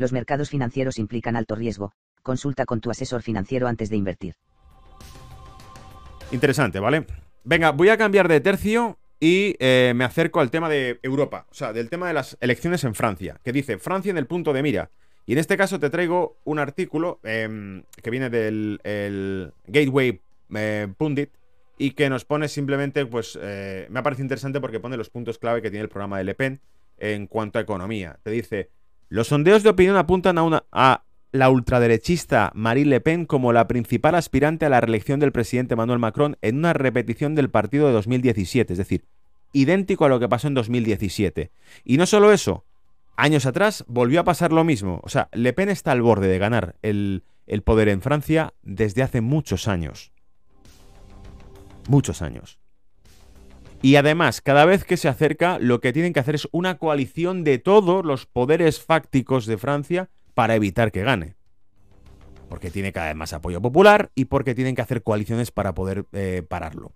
Los mercados financieros implican alto riesgo, consulta con tu asesor financiero antes de invertir. Interesante, ¿vale? Venga, voy a cambiar de tercio y eh, me acerco al tema de Europa, o sea, del tema de las elecciones en Francia, que dice Francia en el punto de mira. Y en este caso te traigo un artículo em, que viene del Gateway eh, Pundit, y que nos pone simplemente, pues, eh, me ha parecido interesante porque pone los puntos clave que tiene el programa de Le Pen en cuanto a economía. Te dice, los sondeos de opinión apuntan a, la ultraderechista Marine Le Pen como la principal aspirante a la reelección del presidente Emmanuel Macron en una repetición del partido de 2017, es decir, idéntico a lo que pasó en 2017. Y no solo eso, años atrás volvió a pasar lo mismo. O sea, Le Pen está al borde de ganar el poder en Francia desde hace muchos años muchos años. Y además, cada vez que se acerca, lo que tienen que hacer es una coalición de todos los poderes fácticos de Francia para evitar que gane. Porque tiene cada vez más apoyo popular y porque tienen que hacer coaliciones para poder eh, pararlo.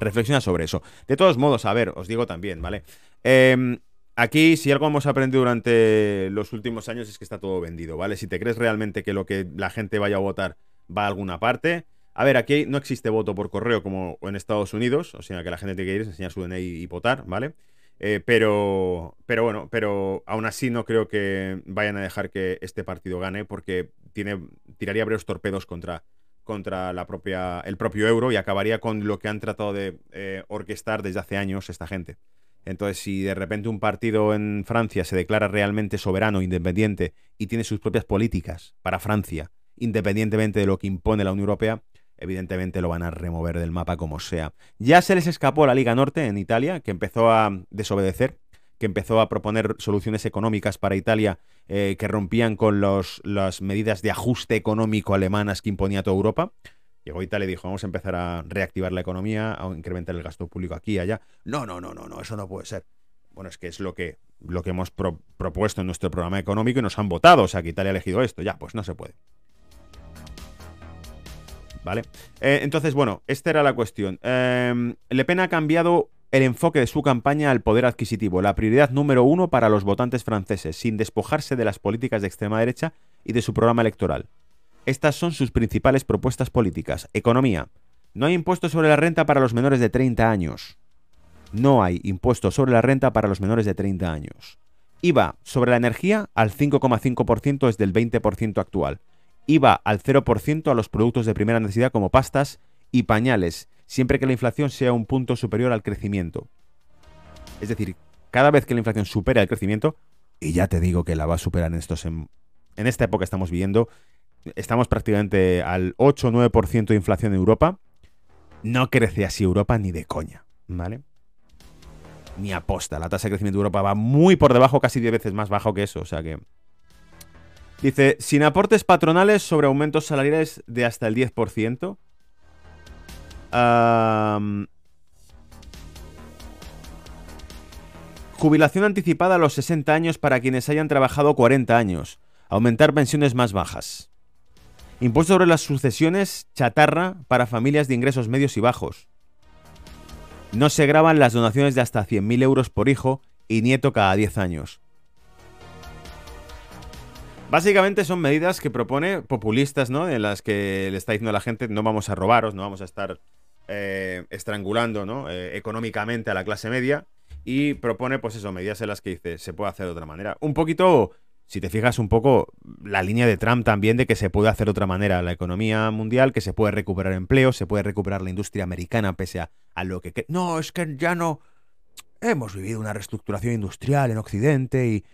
Reflexiona sobre eso. De todos modos, a ver, os digo también, ¿vale? Em, aquí, si algo hemos aprendido durante los últimos años es que está todo vendido, ¿vale? Si te crees realmente que lo que la gente vaya a votar va a alguna parte, a ver, aquí no existe voto por correo como en Estados Unidos, o sea que la gente tiene que ir, enseñar su DNI y votar, ¿vale? Eh, pero, pero bueno, pero aún así no creo que vayan a dejar que este partido gane porque tiene, tiraría varios torpedos contra, contra la propia, el propio euro y acabaría con lo que han tratado de eh, orquestar desde hace años esta gente. Entonces, si de repente un partido en Francia se declara realmente soberano, independiente y tiene sus propias políticas para Francia, independientemente de lo que impone la Unión Europea, evidentemente lo van a remover del mapa como sea. Ya se les escapó la Liga Norte en Italia, que empezó a desobedecer, que empezó a proponer soluciones económicas para Italia eh, que rompían con los, las medidas de ajuste económico alemanas que imponía toda Europa. Llegó Italia y dijo, vamos a empezar a reactivar la economía, a incrementar el gasto público aquí y allá. No, no, no, no, no, eso no puede ser. Bueno, es que es lo que, lo que hemos propuesto en nuestro programa económico y nos han votado. O sea, que Italia ha elegido esto. Ya, pues no se puede. ¿Vale? Eh, entonces, bueno, esta era la cuestión. Eh, Le Pen ha cambiado el enfoque de su campaña al poder adquisitivo, la prioridad número uno para los votantes franceses, sin despojarse de las políticas de extrema derecha y de su programa electoral. Estas son sus principales propuestas políticas. Economía. No hay impuesto sobre la renta para los menores de 30 años. No hay impuesto sobre la renta para los menores de 30 años. IVA sobre la energía al 5,5% desde el 20% actual. IVA al 0% a los productos de primera necesidad como pastas y pañales, siempre que la inflación sea un punto superior al crecimiento. Es decir, cada vez que la inflación supera el crecimiento, y ya te digo que la va a superar en estos en, esta época estamos viviendo, estamos prácticamente al 8 o 9% de inflación en Europa. No crece así Europa ni de coña, ¿vale? Ni aposta. La tasa de crecimiento de Europa va muy por debajo, casi 10 veces más bajo que eso, o sea que Dice, sin aportes patronales sobre aumentos salariales de hasta el 10%. jubilación anticipada a los 60 años para quienes hayan trabajado 40 años. Aumentar pensiones más bajas. Impuesto sobre las sucesiones chatarra para familias de ingresos medios y bajos. No se graban las donaciones de hasta 100.000 euros por hijo y nieto cada 10 años. Básicamente son medidas que propone populistas, ¿no? En las que le está diciendo a la gente no vamos a robaros, no vamos a estar eh, estrangulando, ¿no? Eh, económicamente a la clase media. Y propone, pues eso, medidas en las que dice se puede hacer de otra manera. Un poquito, si te fijas un poco, la línea de Trump también de que se puede hacer de otra manera la economía mundial, que se puede recuperar empleo, se puede recuperar la industria americana pese a, a lo que... No, es que ya no... Hemos vivido una reestructuración industrial en Occidente y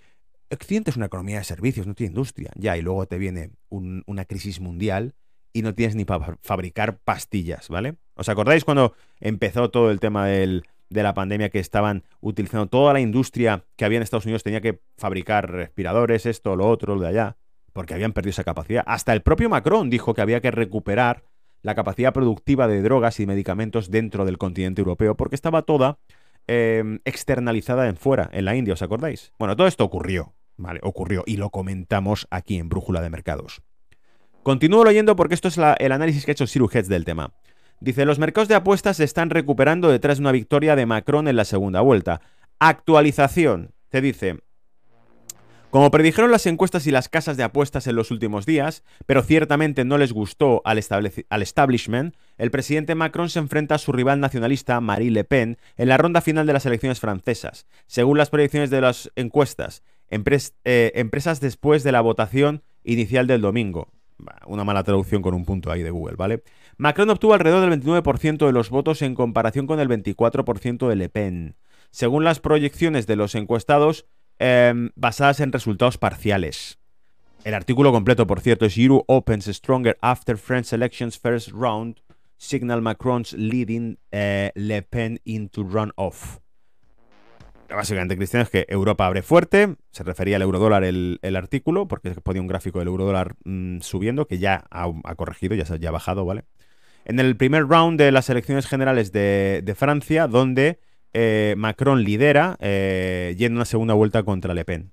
Occidente es una economía de servicios, no tiene industria. Ya, y luego te viene una crisis mundial y no tienes ni para fabricar pastillas, ¿vale? ¿Os acordáis cuando empezó todo el tema de la pandemia que estaban utilizando toda la industria que había en Estados Unidos tenía que fabricar respiradores, esto, lo otro, lo de allá? porque habían perdido esa capacidad. Hasta el propio Macron dijo que había que recuperar la capacidad productiva de drogas y medicamentos dentro del continente europeo, porque estaba toda em, externalizada en fuera, en la India, ¿os acordáis? Bueno, todo esto ocurrió, ¿vale? Ocurrió y lo comentamos aquí en Brújula de Mercados. Continúo leyendo porque esto es el análisis que ha hecho Siru del tema. Dice, los mercados de apuestas se están recuperando detrás de una victoria de Macron en la segunda vuelta. Actualización. Te dice, como predijeron las encuestas y las casas de apuestas en los últimos días, pero ciertamente no les gustó al, establishment, el presidente Macron se enfrenta a su rival nacionalista, Marie Le Pen, en la ronda final de las elecciones francesas. Según las predicciones de las encuestas, eh, empresas después de la votación inicial del domingo. Una mala traducción con un punto ahí de Google, ¿vale? Macron obtuvo alrededor del 29% de los votos en comparación con el 24% de Le Pen. Según las proyecciones de los encuestados, Em, basadas en resultados parciales. El artículo completo, por cierto, es Euro opens stronger after French elections first round, signal Macron's leading eh, Le Pen into runoff. Básicamente, Cristiano, es que Europa abre fuerte, se refería al eurodólar el, el artículo, porque ponía un gráfico del eurodólar mm, subiendo, que ya ha, corregido, ya, se, ha bajado, ¿vale? En el primer round de las elecciones generales de, de Francia, donde eh, Macron lidera eh, yendo una segunda vuelta contra Le Pen.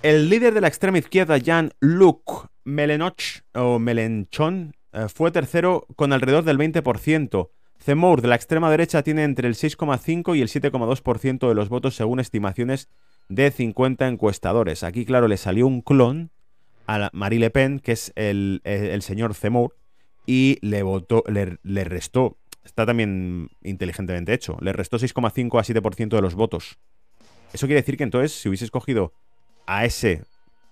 El líder de la extrema izquierda, Jean-Luc Melenoch, Melenchon, eh, fue tercero con alrededor del 20%. Zemmour, de la extrema derecha, tiene entre el 6,5 y el 7,2% de los votos según estimaciones de 50 encuestadores. Aquí, claro, le salió un clon a Marie Le Pen, que es el, señor Zemmour, y le, votó, le restó Está también inteligentemente hecho. Le restó 6,5 a 7% de los votos. Eso quiere decir que entonces, si hubiese escogido a ese,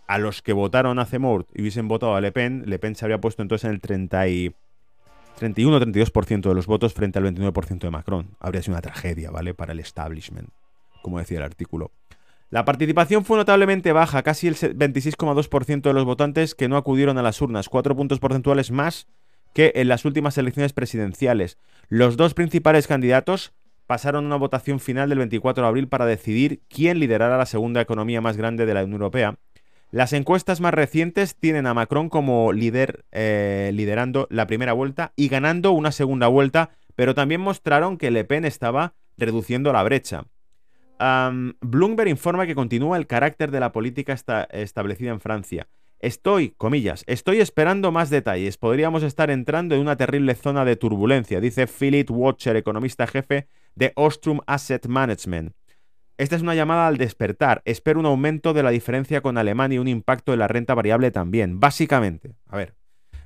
a los que votaron a Zemmour y hubiesen votado a Le Pen, Le Pen se habría puesto entonces en el 30 y 31-32% de los votos frente al 29% de Macron. Habría sido una tragedia, ¿vale? Para el establishment, como decía el artículo. La participación fue notablemente baja, casi el 26,2% de los votantes que no acudieron a las urnas, 4 puntos porcentuales más que en las últimas elecciones presidenciales. Los dos principales candidatos pasaron una votación final del 24 de abril para decidir quién liderara la segunda economía más grande de la Unión Europea. Las encuestas más recientes tienen a Macron como líder eh, liderando la primera vuelta y ganando una segunda vuelta, pero también mostraron que Le Pen estaba reduciendo la brecha. Bloomberg informa que continúa el carácter de la política establecida en Francia. Estoy, comillas, estoy esperando más detalles. Podríamos estar entrando en una terrible zona de turbulencia, dice Philip Watcher, economista jefe de Ostrom Asset Management. Esta es una llamada al despertar. Espero un aumento de la diferencia con Alemania y un impacto en la renta variable también. Básicamente, a ver,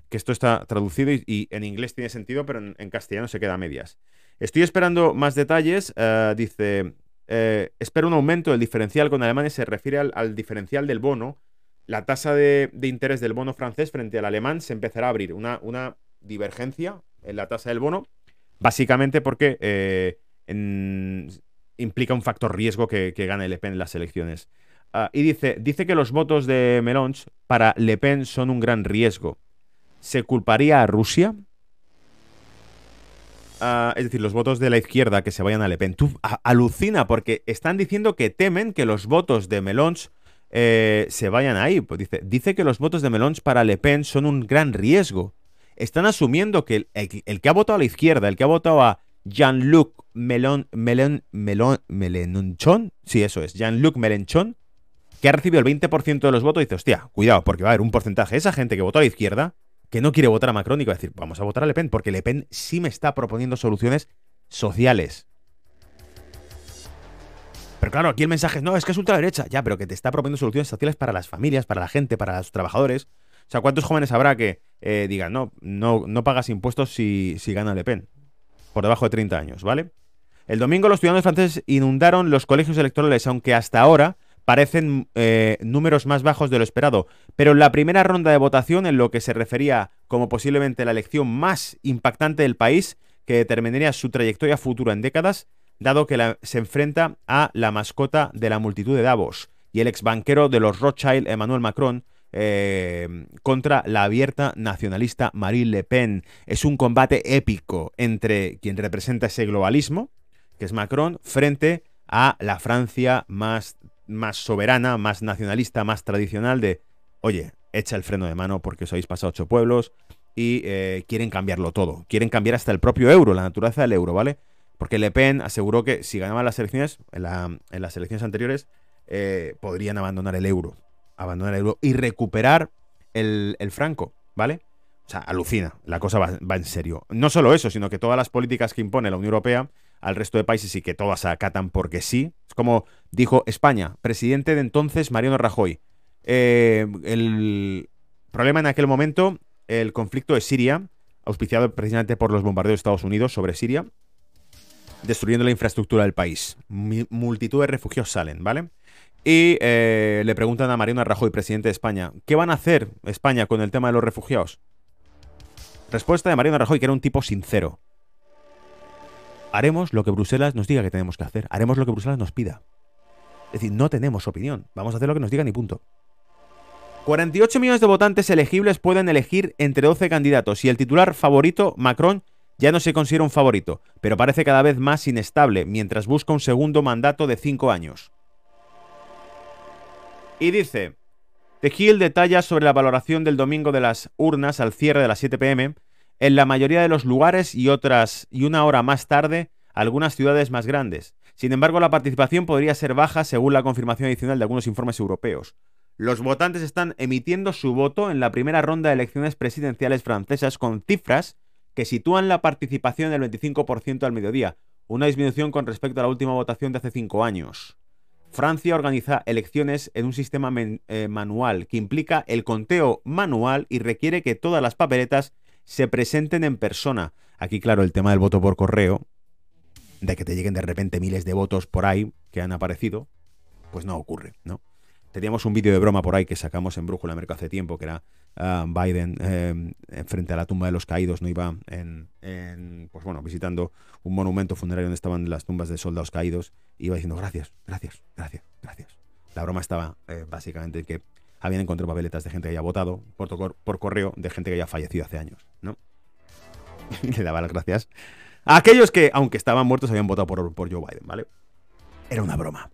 que esto está traducido y, en inglés tiene sentido, pero en, castellano se queda a medias. Estoy esperando más detalles. Eh, dice, eh, espero un aumento del diferencial con Alemania. Se refiere al diferencial del bono la tasa de, interés del bono francés frente al alemán se empezará a abrir una, una divergencia en la tasa del bono, básicamente porque eh, implica un factor riesgo que, gane Le Pen en las elecciones. Ah, y dice, dice que los votos de Mélenchon para Le Pen son un gran riesgo. ¿Se culparía a Rusia? Ah, es decir, los votos de la izquierda que se vayan a Le Pen. Tú alucina porque están diciendo que temen que los votos de Mélenchon eh, se vayan ahí. Pues dice, dice que los votos de Melons para Le Pen son un gran riesgo. Están asumiendo que el, que ha votado a la izquierda, el que ha votado a Jean-Luc Melon, Melon, Melon, Melenchon, sí, eso es, Jean-Luc Melenchon, que ha recibido el 20% de los votos, dice, hostia, cuidado, porque va a haber un porcentaje esa gente que votó a la izquierda que no quiere votar a Macron y va a decir, vamos a votar a Le Pen, porque Le Pen sí me está proponiendo soluciones sociales. Pero claro, aquí el mensaje es, no, es que es ultraderecha. Ya, pero que te está proponiendo soluciones sociales para las familias, para la gente, para los trabajadores. O sea, ¿cuántos jóvenes habrá que eh, digan, no, no, no pagas impuestos si, si gana Le Pen? Por debajo de 30 años, ¿vale? El domingo los ciudadanos franceses inundaron los colegios electorales, aunque hasta ahora parecen eh, números más bajos de lo esperado. Pero en la primera ronda de votación, en lo que se refería como posiblemente la elección más impactante del país, que determinaría su trayectoria futura en décadas, dado que se enfrenta a la mascota de la multitud de Davos y el ex banquero de los Rothschild, Emmanuel Macron, eh, contra la abierta nacionalista Marine Le Pen. Es un combate épico entre quien representa ese globalismo, que es Macron, frente a la Francia más más soberana, más nacionalista, más tradicional de, oye, echa el freno de mano porque habéis pasado ocho pueblos y eh, quieren cambiarlo todo. Quieren cambiar hasta el propio euro, la naturaleza del euro, ¿vale? Porque Le Pen aseguró que si ganaban las elecciones, en, las elecciones anteriores, eh, podrían abandonar el euro. Abandonar el euro y recuperar el, franco, ¿vale? O sea, alucina, la cosa va, en serio. No solo eso, sino que todas las políticas que impone la Unión Europea al resto de países y que todas acatan porque sí. Es como dijo España, presidente de entonces Mariano Rajoy. Eh, el problema en aquel momento, el conflicto de Siria, auspiciado precisamente por los bombardeos de Estados Unidos sobre Siria, destruyendo la infraestructura del país. multitud de refugiados salen, ¿vale? Y eh, le preguntan a Mariano Rajoy, presidente de España, ¿qué van a hacer España con el tema de los refugiados? Respuesta de Mariano Rajoy, que era un tipo sincero haremos lo que Bruselas nos diga que tenemos que hacer, haremos lo que Bruselas nos pida. Es decir, no tenemos opinión, vamos a hacer lo que nos digan y punto. 48 millones de votantes elegibles pueden elegir entre 12 candidatos y el titular favorito, Macron, ya no se considera un favorito, pero parece cada vez más inestable mientras busca un segundo mandato de 5 años. Y dice, The Hill detalla sobre la valoración del domingo de las urnas al cierre de las 7 pm en la mayoría de los lugares y otras y una hora más tarde algunas ciudades más grandes. Sin embargo, la participación podría ser baja según la confirmación adicional de algunos informes europeos. Los votantes están emitiendo su voto en la primera ronda de elecciones presidenciales francesas con cifras que sitúan la participación del 25% al mediodía, una disminución con respecto a la última votación de hace cinco años. Francia organiza elecciones en un sistema eh, manual que implica el conteo manual y requiere que todas las papeletas se presenten en persona. Aquí, claro, el tema del voto por correo, de que te lleguen de repente miles de votos por ahí que han aparecido, pues no ocurre, ¿no? Teníamos un vídeo de broma por ahí que sacamos en Brújula América hace tiempo, que era ah, Biden eh, frente a la tumba de los caídos, no iba en, pues bueno, visitando un monumento funerario donde estaban las tumbas de soldados caídos, iba diciendo gracias, gracias, gracias, gracias. La broma estaba eh, básicamente que habían encontrado papeletas de gente que había votado por, por correo de gente que había fallecido hace años, ¿no? Y le daba las gracias a aquellos que, aunque estaban muertos, habían votado por, por Joe Biden, ¿vale? Era una broma.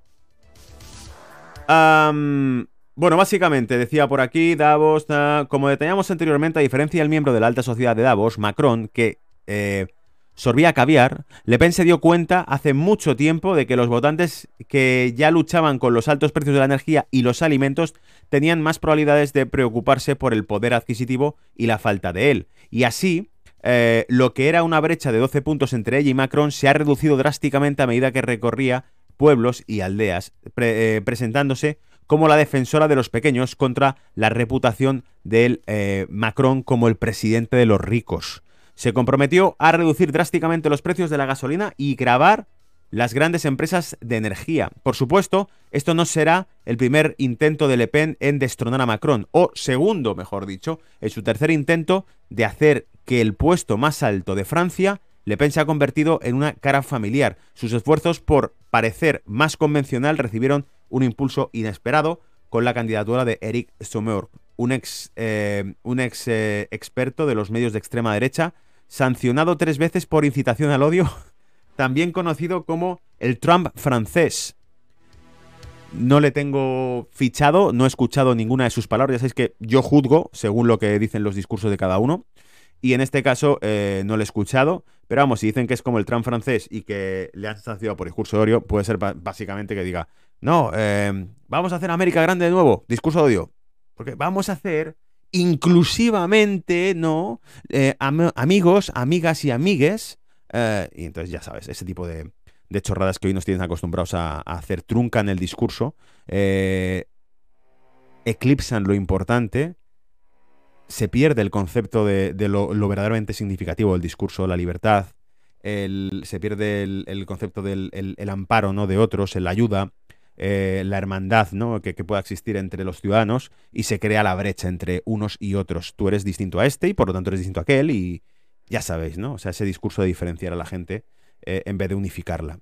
Bueno, básicamente, decía por aquí Davos, como detallamos anteriormente, a diferencia del miembro de la alta sociedad de Davos, Macron, que eh, sorbía caviar, Le Pen se dio cuenta hace mucho tiempo de que los votantes que ya luchaban con los altos precios de la energía y los alimentos tenían más probabilidades de preocuparse por el poder adquisitivo y la falta de él. Y así, eh, lo que era una brecha de 12 puntos entre ella y Macron se ha reducido drásticamente a medida que recorría pueblos y aldeas, eh, presentándose como la defensora de los pequeños contra la reputación del eh, Macron como el presidente de los ricos se comprometió a reducir drásticamente los precios de la gasolina y grabar las grandes empresas de energía. Por supuesto, esto no será el primer intento de Le Pen en destronar a Macron, o segundo, mejor dicho, en su tercer intento de hacer que el puesto más alto de Francia, Le Pen se ha convertido en una cara familiar. Sus esfuerzos por parecer más convencional recibieron un impulso inesperado con la candidatura de Eric Sommer, un ex, eh, un ex eh, experto de los medios de extrema derecha sancionado tres veces por incitación al odio, también conocido como el Trump francés. No le tengo fichado, no he escuchado ninguna de sus palabras, sabéis que yo juzgo según lo que dicen los discursos de cada uno. Y en este caso eh, no lo he escuchado, pero vamos, si dicen que es como el Trump francés y que le han sancionado por discurso de odio, puede ser básicamente que diga, no, eh, vamos a hacer América grande de nuevo, discurso de odio. Porque vamos a hacer inclusivamente, ¿no? Eh, amigos, amigas y amigues. Y entonces ya sabes, ese tipo de, chorradas que hoy nos tienen acostumbrados a, hacer truncan el discurso, eclipsan lo importante, se pierde el concepto de, lo, verdaderamente significativo del discurso, la libertad, se pierde el, concepto del amparo ¿no? de otros, la ayuda, eh, la hermandad ¿no? que, pueda existir entre los ciudadanos y se crea la brecha entre unos y otros. Tú eres distinto a este y por lo tanto eres distinto a aquel y ya sabéis, ¿no? O sea, ese discurso de diferenciar a la gente eh, en vez de unificarla.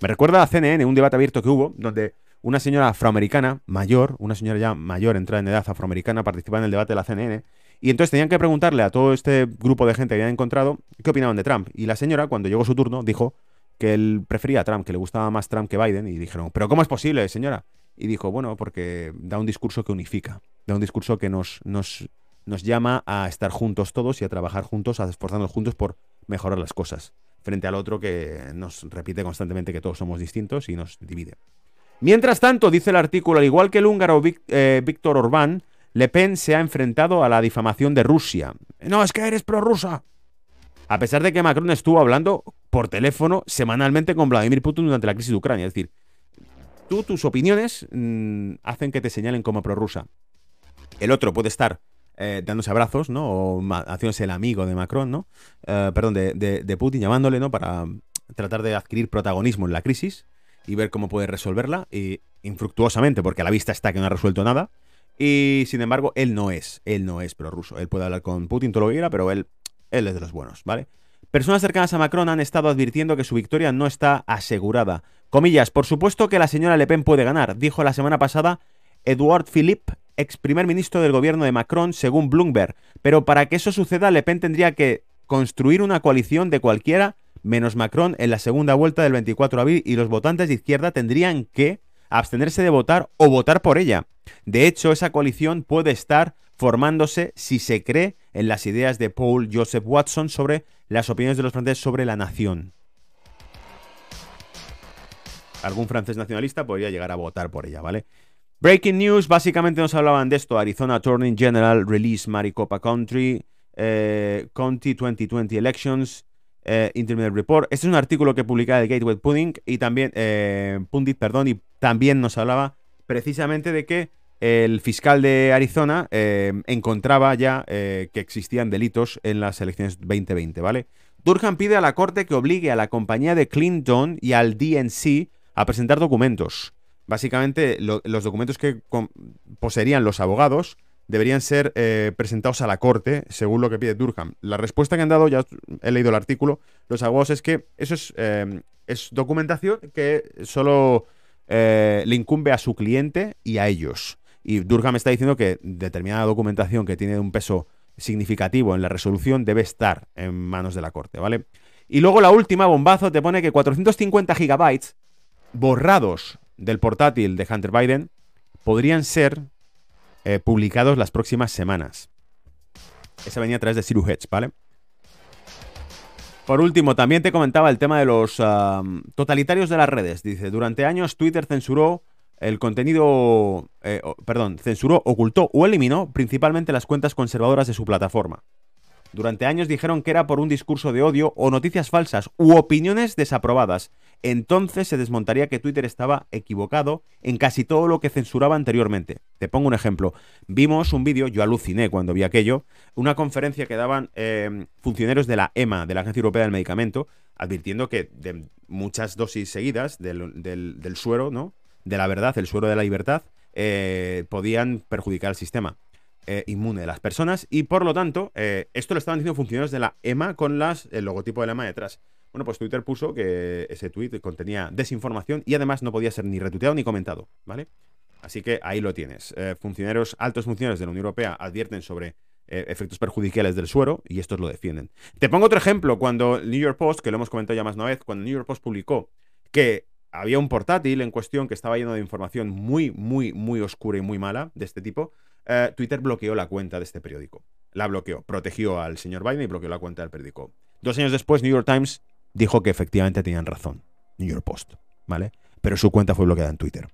Me recuerda a CNN, un debate abierto que hubo, donde una señora afroamericana, mayor, una señora ya mayor, entrada en edad afroamericana, participaba en el debate de la CNN, y entonces tenían que preguntarle a todo este grupo de gente que habían encontrado qué opinaban de Trump. Y la señora, cuando llegó su turno, dijo que él prefería a Trump, que le gustaba más Trump que Biden, y dijeron, ¿pero cómo es posible, señora? y dijo, bueno, porque da un discurso que unifica, da un discurso que nos, nos, nos llama a estar juntos todos y a trabajar juntos, a esforzarnos juntos por mejorar las cosas, frente al otro que nos repite constantemente que todos somos distintos y nos divide. Mientras tanto, dice el artículo, al igual que el húngaro eh, Víctor Orbán, Le Pen se ha enfrentado a la difamación de Rusia. No, es que eres prorrusa. A pesar de que Macron estuvo hablando por teléfono semanalmente con Vladimir Putin durante la crisis de Ucrania. Es decir, tú, tus opiniones mm, hacen que te señalen como prorrusa. El otro puede estar eh, dándose abrazos, ¿no? O haciéndose el amigo de Macron, ¿no? Eh, perdón, de, de, Putin, llamándole, ¿no? Para tratar de adquirir protagonismo en la crisis y ver cómo puede resolverla, y infructuosamente, porque a la vista está que no ha resuelto nada. Y sin embargo, él no es, él no es prorruso. Él puede hablar con Putin todo lo que quiera, pero él, él es de los buenos, ¿vale? Personas cercanas a Macron han estado advirtiendo que su victoria no está asegurada. Comillas, por supuesto que la señora Le Pen puede ganar, dijo la semana pasada Edouard Philippe ex primer ministro del gobierno de Macron, según Bloomberg. Pero para que eso suceda, Le Pen tendría que construir una coalición de cualquiera menos Macron en la segunda vuelta del 24 de abril y los votantes de izquierda tendrían que abstenerse de votar o votar por ella. De hecho, esa coalición puede estar formándose si se cree en las ideas de Paul Joseph Watson sobre las opiniones de los franceses sobre la nación. Algún francés nacionalista podría llegar a votar por ella, ¿vale? Breaking news, básicamente nos hablaban de esto. Arizona Attorney General release Maricopa Country, eh, County 2020 Elections, eh, Intermediate Report. Este es un artículo que publicaba el Gateway Pudding y también, eh, Pundit, perdón, y también nos hablaba precisamente de que el fiscal de Arizona encontraba ya que existían delitos en las elecciones 2020, ¿vale? Durham pide a la corte que obligue a la compañía de Clinton y al DNC a presentar documentos. Básicamente, los documentos que poseerían los abogados deberían ser eh, presentados a la corte, según lo que pide Durham. La respuesta que han dado, ya he leído el artículo, los abogados es que eso es, eh, es documentación que solo eh, le incumbe a su cliente y a ellos. Y Durham está diciendo que determinada documentación que tiene un peso significativo en la resolución debe estar en manos de la corte, ¿vale? Y luego la última, bombazo, te pone que 450 gigabytes borrados del portátil de Hunter Biden podrían ser eh, publicados las próximas semanas. Esa venía a través de Siru Hedge, ¿vale? Por último, también te comentaba el tema de los totalitarios de las redes. Dice, durante años Twitter censuró el contenido, eh, perdón, censuró, ocultó o eliminó principalmente las cuentas conservadoras de su plataforma. Durante años dijeron que era por un discurso de odio o noticias falsas u opiniones desaprobadas. Entonces se desmontaría que Twitter estaba equivocado en casi todo lo que censuraba anteriormente. Te pongo un ejemplo. Vimos un vídeo, yo aluciné cuando vi aquello, una conferencia que daban em, funcionarios de la EMA, de la Agencia Europea del Medicamento, advirtiendo que de muchas dosis seguidas del, suero, ¿no? De la verdad, el suero de la libertad, eh, podían perjudicar al sistema. Eh, inmune de las personas y por lo tanto, eh, esto lo estaban diciendo funcionarios de la EMA con las, el logotipo de la EMA detrás. Bueno, pues Twitter puso que ese tweet contenía desinformación y además no podía ser ni retuiteado ni comentado, ¿vale? Así que ahí lo tienes. Eh, funcionarios, altos funcionarios de la Unión Europea advierten sobre efectos perjudiciales del suero y estos lo defienden. Te pongo otro ejemplo, cuando New York Post, que lo hemos comentado ya más una vez, cuando New York Post publicó que había un portátil en cuestión que estaba lleno de información muy, muy, muy oscura y muy mala de este tipo, eh, Twitter bloqueó la cuenta de este periódico. La bloqueó, protegió al señor Biden y bloqueó la cuenta del periódico. Dos años después, New York Times dijo que efectivamente tenían razón. New York Post, ¿vale? Pero su cuenta fue bloqueada en Twitter.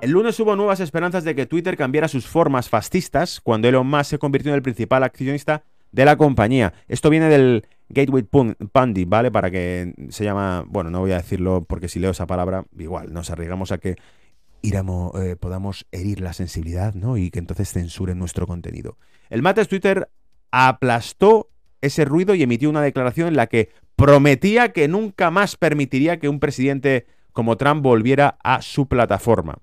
El lunes hubo nuevas esperanzas de que Twitter cambiara sus formas fascistas cuando Elon Musk se convirtió en el principal accionista de la compañía. Esto viene del Gateway Pundit, ¿vale? Para que se llama, bueno, no voy a decirlo porque si leo esa palabra, igual, nos arriesgamos a que eh, podamos herir la sensibilidad, ¿no? Y que entonces censuren nuestro contenido. El Mates Twitter aplastó ese ruido y emitió una declaración en la que prometía que nunca más permitiría que un presidente como Trump volviera a su plataforma.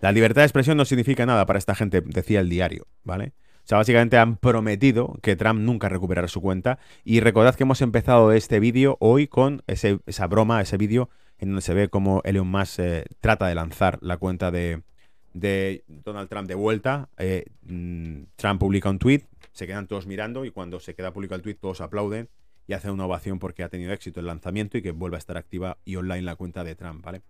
La libertad de expresión no significa nada para esta gente, decía el diario, ¿vale? O sea, básicamente han prometido que Trump nunca recuperará su cuenta. Y recordad que hemos empezado este vídeo hoy con esa broma, ese vídeo en donde se ve cómo Elon Musk eh, trata de lanzar la cuenta de, Donald Trump de vuelta. Eh, mm, Trump publica un tweet, se quedan todos mirando y cuando se queda publicado el tweet todos aplauden y hacen una ovación porque ha tenido éxito el lanzamiento y que vuelva a estar activa y online la cuenta de Trump, ¿vale?